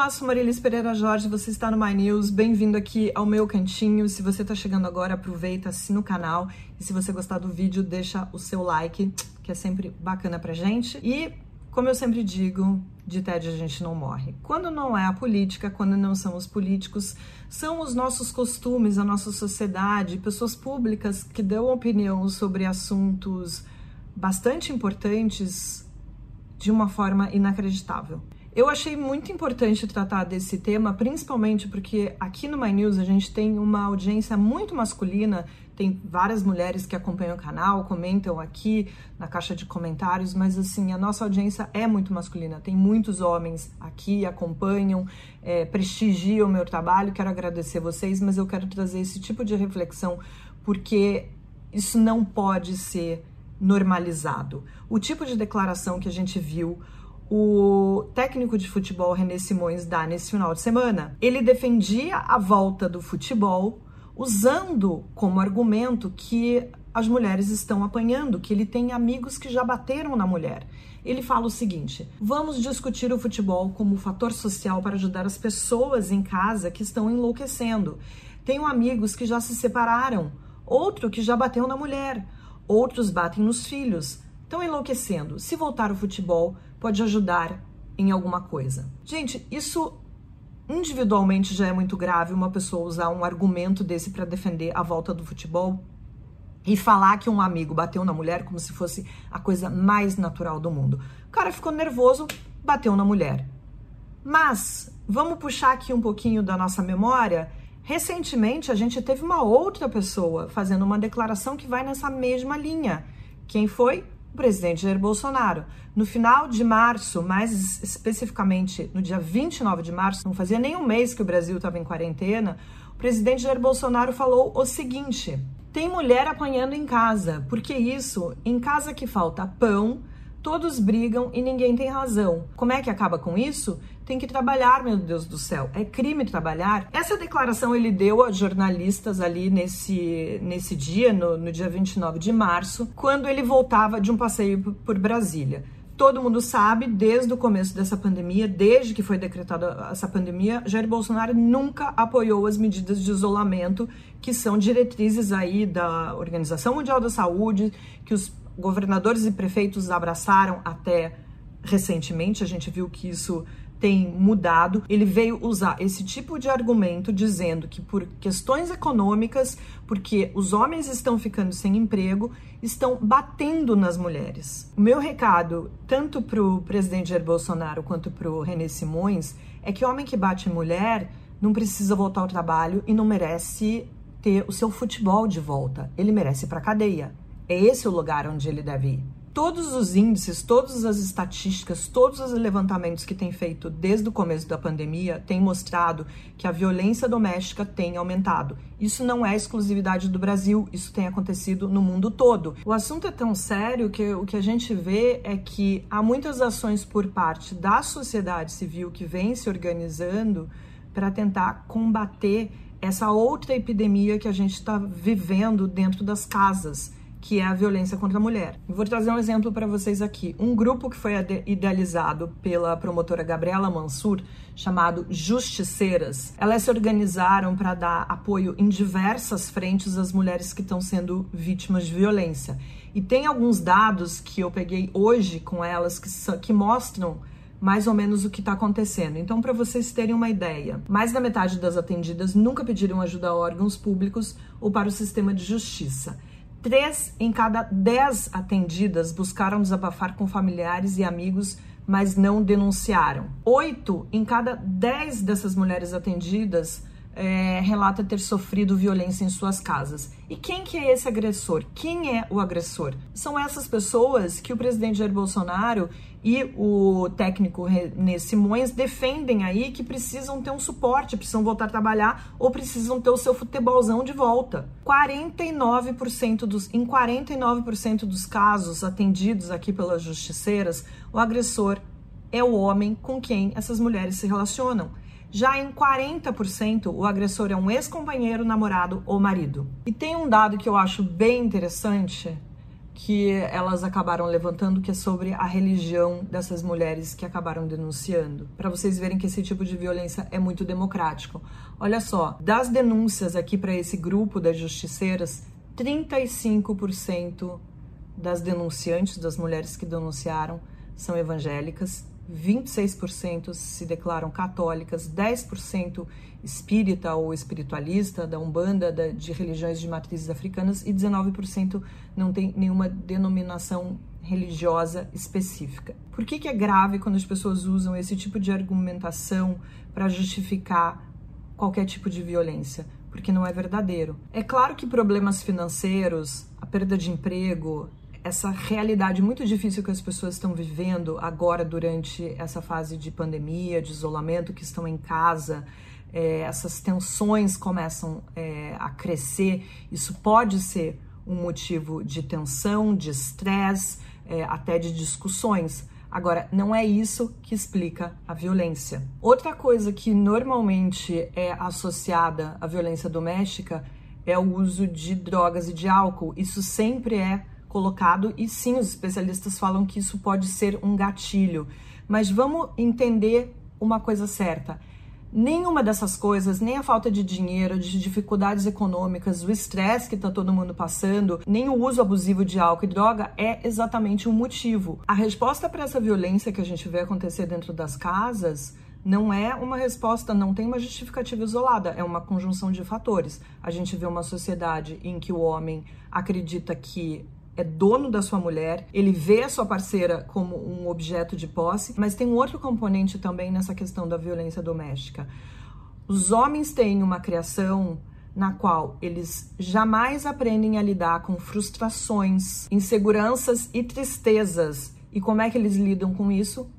Olá, sou Marilis Pereira Jorge, você está no My News, bem-vindo aqui ao meu cantinho. Se você está chegando agora, aproveita, assina o canal e se você gostar do vídeo, deixa o seu like, que é sempre bacana pra gente. E, como eu sempre digo, de tédio a gente não morre. Quando não é a política, quando não são os políticos, são os nossos costumes, a nossa sociedade, pessoas públicas que dão opinião sobre assuntos bastante importantes de uma forma inacreditável. Eu achei muito importante tratar desse tema, principalmente porque aqui no My News a gente tem uma audiência muito masculina, tem várias mulheres que acompanham o canal, comentam aqui na caixa de comentários, mas assim, a nossa audiência é muito masculina, tem muitos homens aqui, acompanham, é, prestigiam o meu trabalho, quero agradecer vocês, mas eu quero trazer esse tipo de reflexão porque isso não pode ser normalizado. O tipo de declaração que a gente viu o técnico de futebol René Simões dá nesse final de semana. Ele defendia a volta do futebol usando como argumento que as mulheres estão apanhando, que ele tem amigos que já bateram na mulher. Ele fala o seguinte: vamos discutir o futebol como fator social para ajudar as pessoas em casa que estão enlouquecendo. Tenho amigos que já se separaram, outro que já bateu na mulher, outros batem nos filhos estão enlouquecendo. Se voltar ao futebol, pode ajudar em alguma coisa. Gente, isso individualmente já é muito grave uma pessoa usar um argumento desse para defender a volta do futebol e falar que um amigo bateu na mulher como se fosse a coisa mais natural do mundo. O cara ficou nervoso, bateu na mulher. Mas vamos puxar aqui um pouquinho da nossa memória. Recentemente a gente teve uma outra pessoa fazendo uma declaração que vai nessa mesma linha. Quem foi? O presidente Jair Bolsonaro. No final de março, mais especificamente no dia 29 de março, não fazia nem um mês que o Brasil estava em quarentena, o presidente Jair Bolsonaro falou o seguinte: tem mulher apanhando em casa, porque isso, em casa que falta pão, todos brigam e ninguém tem razão. Como é que acaba com isso? Tem que trabalhar, meu Deus do céu. É crime trabalhar. Essa declaração ele deu a jornalistas ali nesse, nesse dia, no, no dia 29 de março, quando ele voltava de um passeio por Brasília todo mundo sabe, desde o começo dessa pandemia, desde que foi decretada essa pandemia, Jair Bolsonaro nunca apoiou as medidas de isolamento que são diretrizes aí da Organização Mundial da Saúde, que os governadores e prefeitos abraçaram até recentemente. A gente viu que isso tem mudado. Ele veio usar esse tipo de argumento dizendo que por questões econômicas, porque os homens estão ficando sem emprego, estão batendo nas mulheres. O meu recado, tanto para o presidente Jair Bolsonaro quanto para o René Simões, é que homem que bate em mulher não precisa voltar ao trabalho e não merece ter o seu futebol de volta. Ele merece ir para cadeia. É esse o lugar onde ele deve ir todos os índices, todas as estatísticas, todos os levantamentos que tem feito desde o começo da pandemia têm mostrado que a violência doméstica tem aumentado. Isso não é exclusividade do Brasil, isso tem acontecido no mundo todo. O assunto é tão sério que o que a gente vê é que há muitas ações por parte da sociedade civil que vem se organizando para tentar combater essa outra epidemia que a gente está vivendo dentro das casas que é a violência contra a mulher. Vou trazer um exemplo para vocês aqui. Um grupo que foi idealizado pela promotora Gabriela Mansur, chamado Justiceiras, elas se organizaram para dar apoio em diversas frentes às mulheres que estão sendo vítimas de violência. E tem alguns dados que eu peguei hoje com elas que, que mostram mais ou menos o que está acontecendo. Então, para vocês terem uma ideia, mais da metade das atendidas nunca pediram ajuda a órgãos públicos ou para o sistema de justiça. Três em cada dez atendidas buscaram desabafar com familiares e amigos, mas não denunciaram. Oito em cada dez dessas mulheres atendidas é, relata ter sofrido violência em suas casas. E quem que é esse agressor? Quem é o agressor? São essas pessoas que o presidente Jair Bolsonaro e o técnico René Simões defendem aí que precisam ter um suporte, precisam voltar a trabalhar ou precisam ter o seu futebolzão de volta. 49% dos em 49% dos casos atendidos aqui pelas justiceiras, o agressor é o homem com quem essas mulheres se relacionam. Já em 40%, o agressor é um ex-companheiro, namorado ou marido. E tem um dado que eu acho bem interessante, que elas acabaram levantando, que é sobre a religião dessas mulheres que acabaram denunciando, para vocês verem que esse tipo de violência é muito democrático. Olha só, das denúncias aqui para esse grupo das justiceiras, 35% das denunciantes, das mulheres que denunciaram, são evangélicas, 26% se declaram católicas, 10% espírita ou espiritualista, da Umbanda, da, de religiões de matrizes africanas e 19% não tem nenhuma denominação religiosa específica. Por que, que é grave quando as pessoas usam esse tipo de argumentação para justificar qualquer tipo de violência? Porque não é verdadeiro. É claro que problemas financeiros, a perda de emprego, essa realidade muito difícil que as pessoas estão vivendo agora durante essa fase de pandemia, de isolamento, que estão em casa, é, essas tensões começam é, a crescer. Isso pode ser um motivo de tensão, de estresse, é, até de discussões. Agora, não é isso que explica a violência. Outra coisa que normalmente é associada à violência doméstica é o uso de drogas e de álcool. Isso sempre é colocado, e sim, os especialistas falam que isso pode ser um gatilho. Mas vamos entender uma coisa certa. Nenhuma dessas coisas, nem a falta de dinheiro, de dificuldades econômicas, o estresse que está todo mundo passando, nem o uso abusivo de álcool e droga é exatamente um motivo. A resposta para essa violência que a gente vê acontecer dentro das casas não é uma resposta, não tem uma justificativa isolada, é uma conjunção de fatores. A gente vê uma sociedade em que o homem acredita que é dono da sua mulher, ele vê a sua parceira como um objeto de posse, mas tem um outro componente também nessa questão da violência doméstica. Os homens têm uma criação na qual eles jamais aprendem a lidar com frustrações, inseguranças e tristezas. E como é que eles lidam com isso?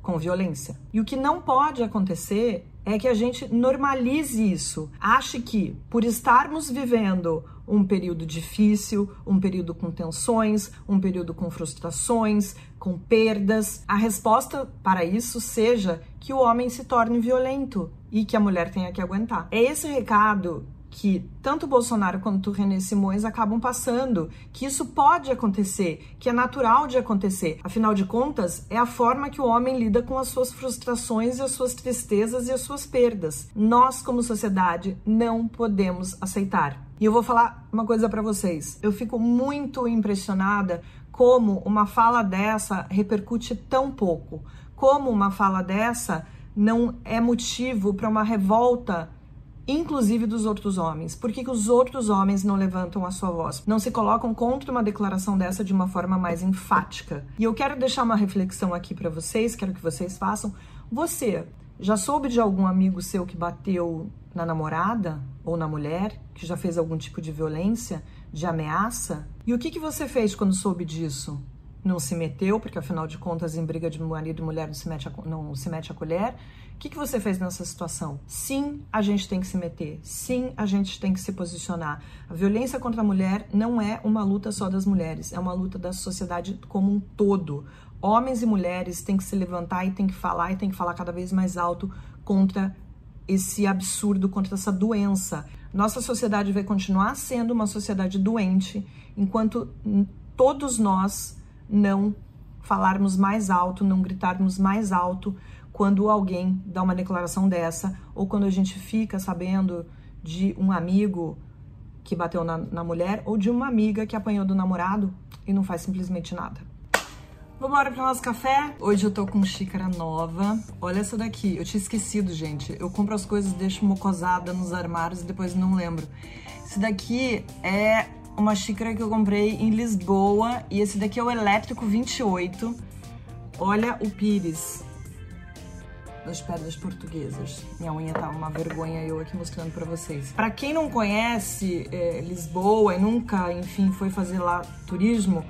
Com violência. E o que não pode acontecer é que a gente normalize isso. Ache que, por estarmos vivendo um período difícil, um período com tensões, um período com frustrações, com perdas, a resposta para isso seja que o homem se torne violento e que a mulher tenha que aguentar. É esse recado que tanto Bolsonaro quanto René Simões acabam passando, que isso pode acontecer, que é natural de acontecer. Afinal de contas, é a forma que o homem lida com as suas frustrações e as suas tristezas e as suas perdas. Nós, como sociedade, não podemos aceitar. E eu vou falar uma coisa para vocês. Eu fico muito impressionada como uma fala dessa repercute tão pouco. Como uma fala dessa não é motivo para uma revolta inclusive dos outros homens. Por que, que os outros homens não levantam a sua voz? Não se colocam contra uma declaração dessa de uma forma mais enfática? E eu quero deixar uma reflexão aqui para vocês, quero que vocês façam. Você já soube de algum amigo seu que bateu na namorada ou na mulher, que já fez algum tipo de violência, de ameaça? E o que, que você fez quando soube disso? Não se meteu, porque afinal de contas, em briga de marido e mulher não se mete a, não se mete a colher que, que você fez nessa situação? Sim, a gente tem que se meter. Sim, a gente tem que se posicionar. A violência contra a mulher não é uma luta só das mulheres, é uma luta da sociedade como um todo. Homens e mulheres têm que se levantar e têm que falar e têm que falar cada vez mais alto contra esse absurdo, contra essa doença. Nossa sociedade vai continuar sendo uma sociedade doente enquanto todos nós não falarmos mais alto, não gritarmos mais alto quando alguém dá uma declaração dessa, ou quando a gente fica sabendo de um amigo que bateu na, na mulher, ou de uma amiga que apanhou do namorado e não faz simplesmente nada. Vamos embora para nosso café? Hoje eu tô com xícara nova. Olha essa daqui. Eu tinha esquecido, gente. Eu compro as coisas, deixo mocosada nos armários e depois não lembro. Esse daqui é uma xícara que eu comprei em Lisboa e esse daqui é o Elétrico 28. Olha o pires das pedras portuguesas. Minha unha tá uma vergonha eu aqui mostrando para vocês. Para quem não conhece é, Lisboa e nunca, enfim, foi fazer lá turismo,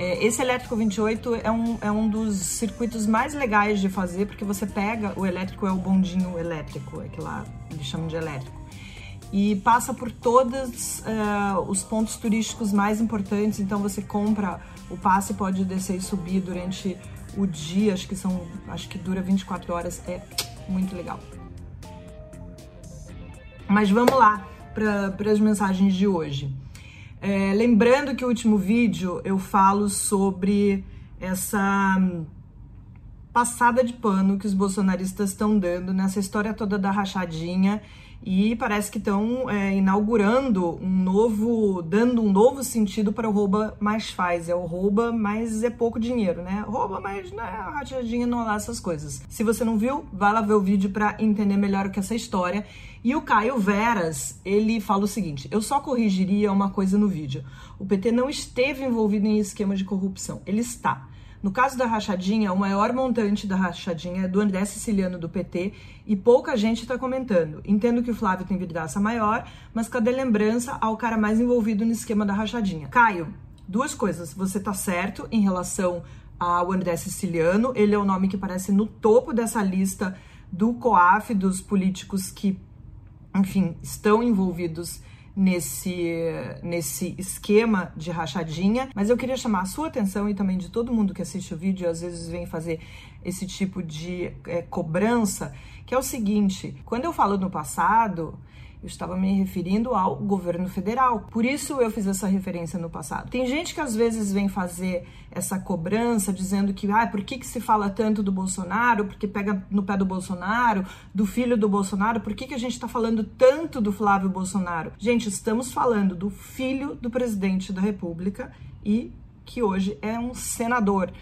é, esse elétrico 28 é um, é um dos circuitos mais legais de fazer, porque você pega, o elétrico é o bondinho elétrico, é que lá eles chamam de elétrico. E passa por todos uh, os pontos turísticos mais importantes, então você compra o passe, pode descer e subir durante o dia, acho que são, acho que dura 24 horas, é muito legal. Mas vamos lá para as mensagens de hoje. É, lembrando que o último vídeo eu falo sobre essa hum, passada de pano que os bolsonaristas estão dando nessa história toda da rachadinha e parece que estão é, inaugurando um novo, dando um novo sentido para o rouba mais faz. É o rouba, mas é pouco dinheiro, né? Rouba, mas né, rachadinha não é lá essas coisas. Se você não viu, vai lá ver o vídeo para entender melhor o que é essa história. E o Caio Veras, ele fala o seguinte: eu só corrigiria uma coisa no vídeo. O PT não esteve envolvido em esquema de corrupção. Ele está. No caso da rachadinha, o maior montante da rachadinha é do André Siciliano do PT e pouca gente está comentando. Entendo que o Flávio tem vidraça maior, mas cadê lembrança ao cara mais envolvido no esquema da rachadinha? Caio, duas coisas. Você tá certo em relação ao André Siciliano, ele é o nome que aparece no topo dessa lista do COAF, dos políticos que, enfim, estão envolvidos nesse, nesse esquema de rachadinha, mas eu queria chamar a sua atenção e também de todo mundo que assiste o vídeo às vezes vem fazer esse tipo de é, cobrança, que é o seguinte: quando eu falo no passado, eu estava me referindo ao governo federal. Por isso eu fiz essa referência no passado. Tem gente que às vezes vem fazer essa cobrança dizendo que, ah, por que, que se fala tanto do Bolsonaro? Porque pega no pé do Bolsonaro, do filho do Bolsonaro? Por que, que a gente está falando tanto do Flávio Bolsonaro? Gente, estamos falando do filho do presidente da República e que hoje é um senador.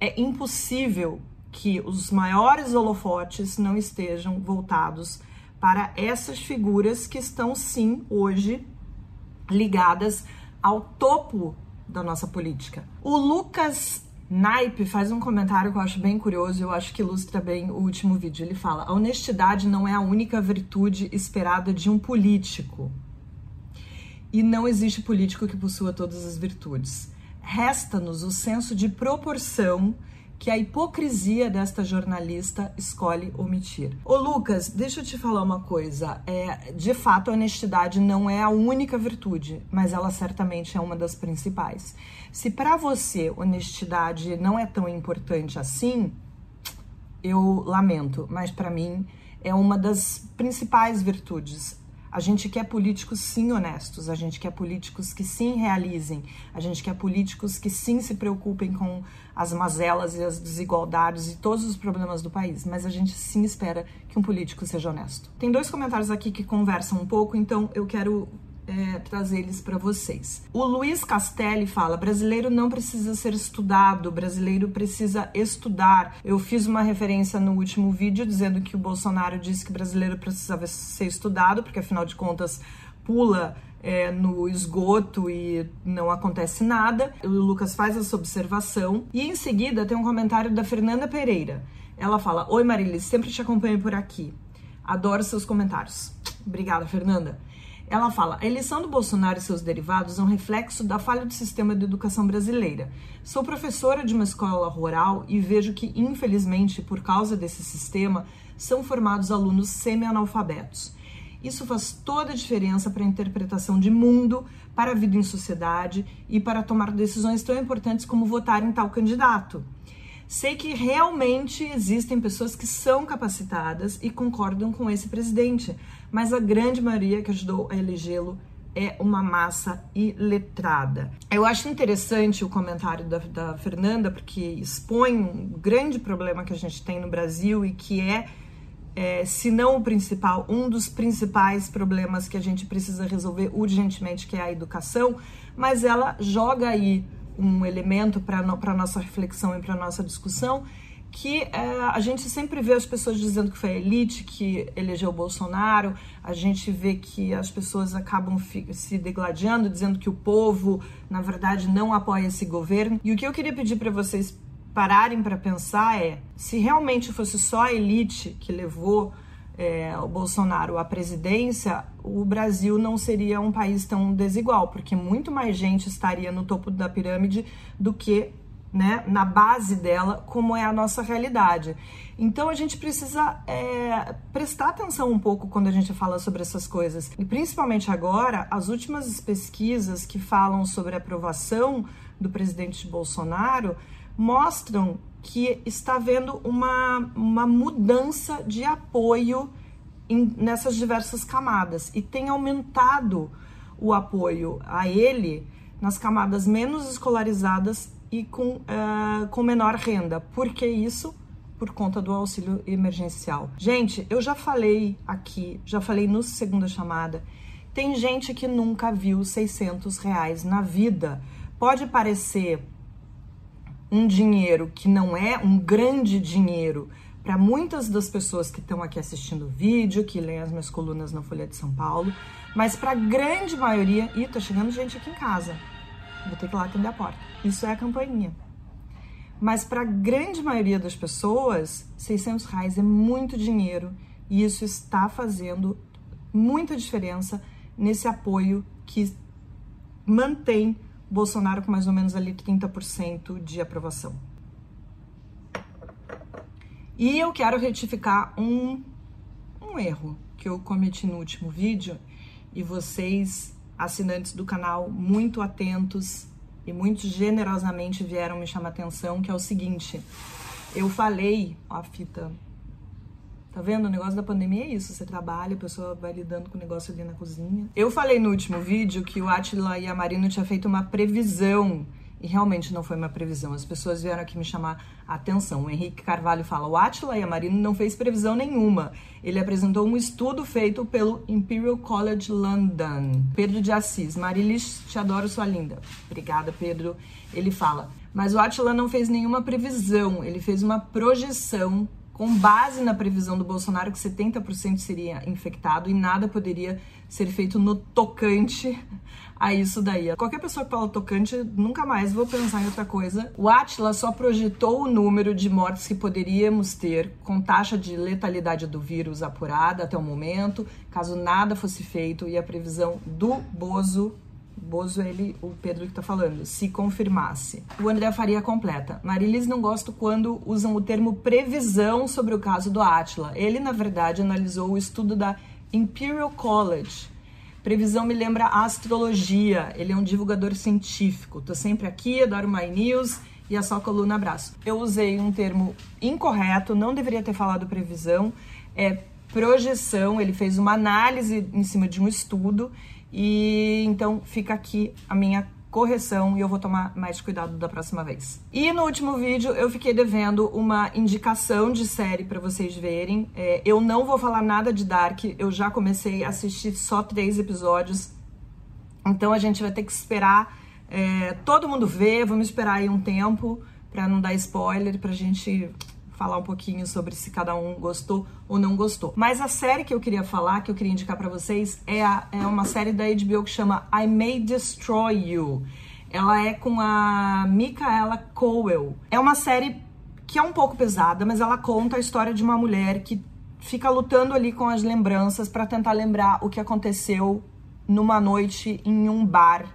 É impossível que os maiores holofotes não estejam voltados para essas figuras que estão sim hoje ligadas ao topo da nossa política. O Lucas Naipe faz um comentário que eu acho bem curioso e eu acho que ilustra bem o último vídeo. Ele fala: a honestidade não é a única virtude esperada de um político. E não existe político que possua todas as virtudes. Resta-nos o senso de proporção que a hipocrisia desta jornalista escolhe omitir. Ô Lucas, deixa eu te falar uma coisa. É, de fato, a honestidade não é a única virtude, mas ela certamente é uma das principais. Se para você honestidade não é tão importante assim, eu lamento, mas para mim é uma das principais virtudes. A gente quer políticos sim honestos, a gente quer políticos que sim realizem, a gente quer políticos que sim se preocupem com as mazelas e as desigualdades e todos os problemas do país, mas a gente sim espera que um político seja honesto. Tem dois comentários aqui que conversam um pouco, então eu quero é, trazer eles para vocês. O Luiz Castelli fala: brasileiro não precisa ser estudado, brasileiro precisa estudar. Eu fiz uma referência no último vídeo dizendo que o Bolsonaro disse que brasileiro precisava ser estudado, porque afinal de contas pula é, no esgoto e não acontece nada. O Lucas faz essa observação e em seguida tem um comentário da Fernanda Pereira. Ela fala: Oi Marilis, sempre te acompanho por aqui. Adoro seus comentários. Obrigada, Fernanda. Ela fala: a eleição do Bolsonaro e seus derivados é um reflexo da falha do sistema de educação brasileira. Sou professora de uma escola rural e vejo que, infelizmente, por causa desse sistema, são formados alunos semi-analfabetos. Isso faz toda a diferença para a interpretação de mundo, para a vida em sociedade e para tomar decisões tão importantes como votar em tal candidato. Sei que realmente existem pessoas que são capacitadas e concordam com esse presidente, mas a grande maioria que ajudou a elegê-lo é uma massa iletrada. Eu acho interessante o comentário da, da, Fernanda, porque expõe um grande problema que a gente tem no Brasil e que é, é, se não o principal, um dos principais problemas que a gente precisa resolver urgentemente, que é a educação, mas ela joga aí um elemento para a nossa reflexão e para a nossa discussão, que é, a gente sempre vê as pessoas dizendo que foi a elite que elegeu o Bolsonaro, a gente vê que as pessoas acabam se degladiando, dizendo que o povo, na verdade, não apoia esse governo. E o que eu queria pedir para vocês pararem para pensar é: se realmente fosse só a elite que levou é, o Bolsonaro à presidência, o Brasil não seria um país tão desigual, porque muito mais gente estaria no topo da pirâmide do que né, na base dela, como é a nossa realidade. Então a gente precisa é, prestar atenção um pouco quando a gente fala sobre essas coisas. E principalmente agora, as últimas pesquisas que falam sobre a aprovação do presidente Bolsonaro mostram que está havendo uma, uma mudança de apoio em, nessas diversas camadas e tem aumentado o apoio a ele nas camadas menos escolarizadas e com, uh, com menor renda. Por que isso? Por conta do auxílio emergencial. Gente, eu já falei aqui, já falei no segunda chamada, tem gente que nunca viu 600 reais na vida. Pode parecer um dinheiro que não é um grande dinheiro para muitas das pessoas que estão aqui assistindo o vídeo, que leem as minhas colunas na Folha de São Paulo, mas para a grande maioria, e tá chegando gente aqui em casa. Vou ter que ir lá atender a porta. Isso é a campainha. Mas para a grande maioria das pessoas, 600 reais é muito dinheiro e isso está fazendo muita diferença nesse apoio que mantém Bolsonaro com mais ou menos ali 30% de aprovação. E eu quero retificar um, um erro que eu cometi no último vídeo e vocês, assinantes do canal, muito atentos e muito generosamente vieram me chamar atenção, que é o seguinte, eu falei, ó, a fita Tá vendo? O negócio da pandemia é isso. Você trabalha, a pessoa vai lidando com o negócio ali na cozinha. Eu falei no último vídeo que o Atila e a Marina tinham feito uma previsão. E realmente não foi uma previsão. As pessoas vieram aqui me chamar a atenção. O Henrique Carvalho fala: o Atila e a Marina não fez previsão nenhuma. Ele apresentou um estudo feito pelo Imperial College London. Pedro de Assis, Marilis, te adoro, sua linda. Obrigada, Pedro. Ele fala: mas o Atila não fez nenhuma previsão, ele fez uma projeção com base na previsão do Bolsonaro que 70% seria infectado e nada poderia ser feito no tocante a isso daí. Qualquer pessoa que fala tocante, nunca mais vou pensar em outra coisa. O Atila só projetou o número de mortes que poderíamos ter com taxa de letalidade do vírus apurada até o momento, caso nada fosse feito e a previsão do Bozo Bozo, ele, o Pedro que tá falando, se confirmasse. O André Faria completa. Marilis não gosto quando usam o termo previsão sobre o caso do Atila. Ele, na verdade, analisou o estudo da Imperial College. Previsão me lembra astrologia. Ele é um divulgador científico. Tô sempre aqui, adoro My News e a sua coluna abraço. Eu usei um termo incorreto, não deveria ter falado previsão. É projeção, ele fez uma análise em cima de um estudo e então fica aqui a minha correção e eu vou tomar mais cuidado da próxima vez. E no último vídeo eu fiquei devendo uma indicação de série para vocês verem. É, eu não vou falar nada de Dark, eu já comecei a assistir só três episódios, então a gente vai ter que esperar é, todo mundo ver. Vamos esperar aí um tempo para não dar spoiler, pra gente falar um pouquinho sobre se cada um gostou ou não gostou. Mas a série que eu queria falar, que eu queria indicar para vocês, é, a, é uma série da HBO que chama I May Destroy You. Ela é com a Micaela Cowell. É uma série que é um pouco pesada, mas ela conta a história de uma mulher que fica lutando ali com as lembranças para tentar lembrar o que aconteceu numa noite em um bar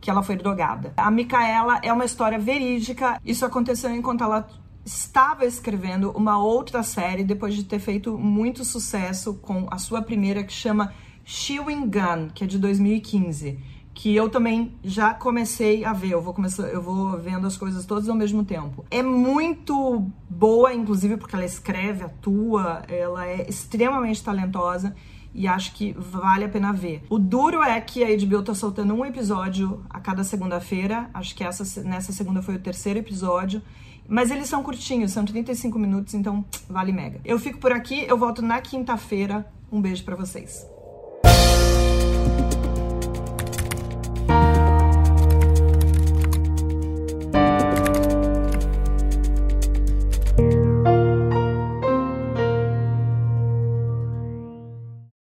que ela foi drogada. A Micaela é uma história verídica. Isso aconteceu enquanto ela estava escrevendo uma outra série depois de ter feito muito sucesso com a sua primeira que chama Chewing Gun, que é de 2015, que eu também já comecei a ver. Eu vou começar, eu vou vendo as coisas todas ao mesmo tempo. É muito boa, inclusive porque ela escreve, atua, ela é extremamente talentosa e acho que vale a pena ver. O duro é que a HBO tá soltando um episódio a cada segunda-feira. Acho que essa nessa segunda foi o terceiro episódio. Mas eles são curtinhos, são 35 minutos, então vale mega. Eu fico por aqui, eu volto na quinta-feira. Um beijo para vocês.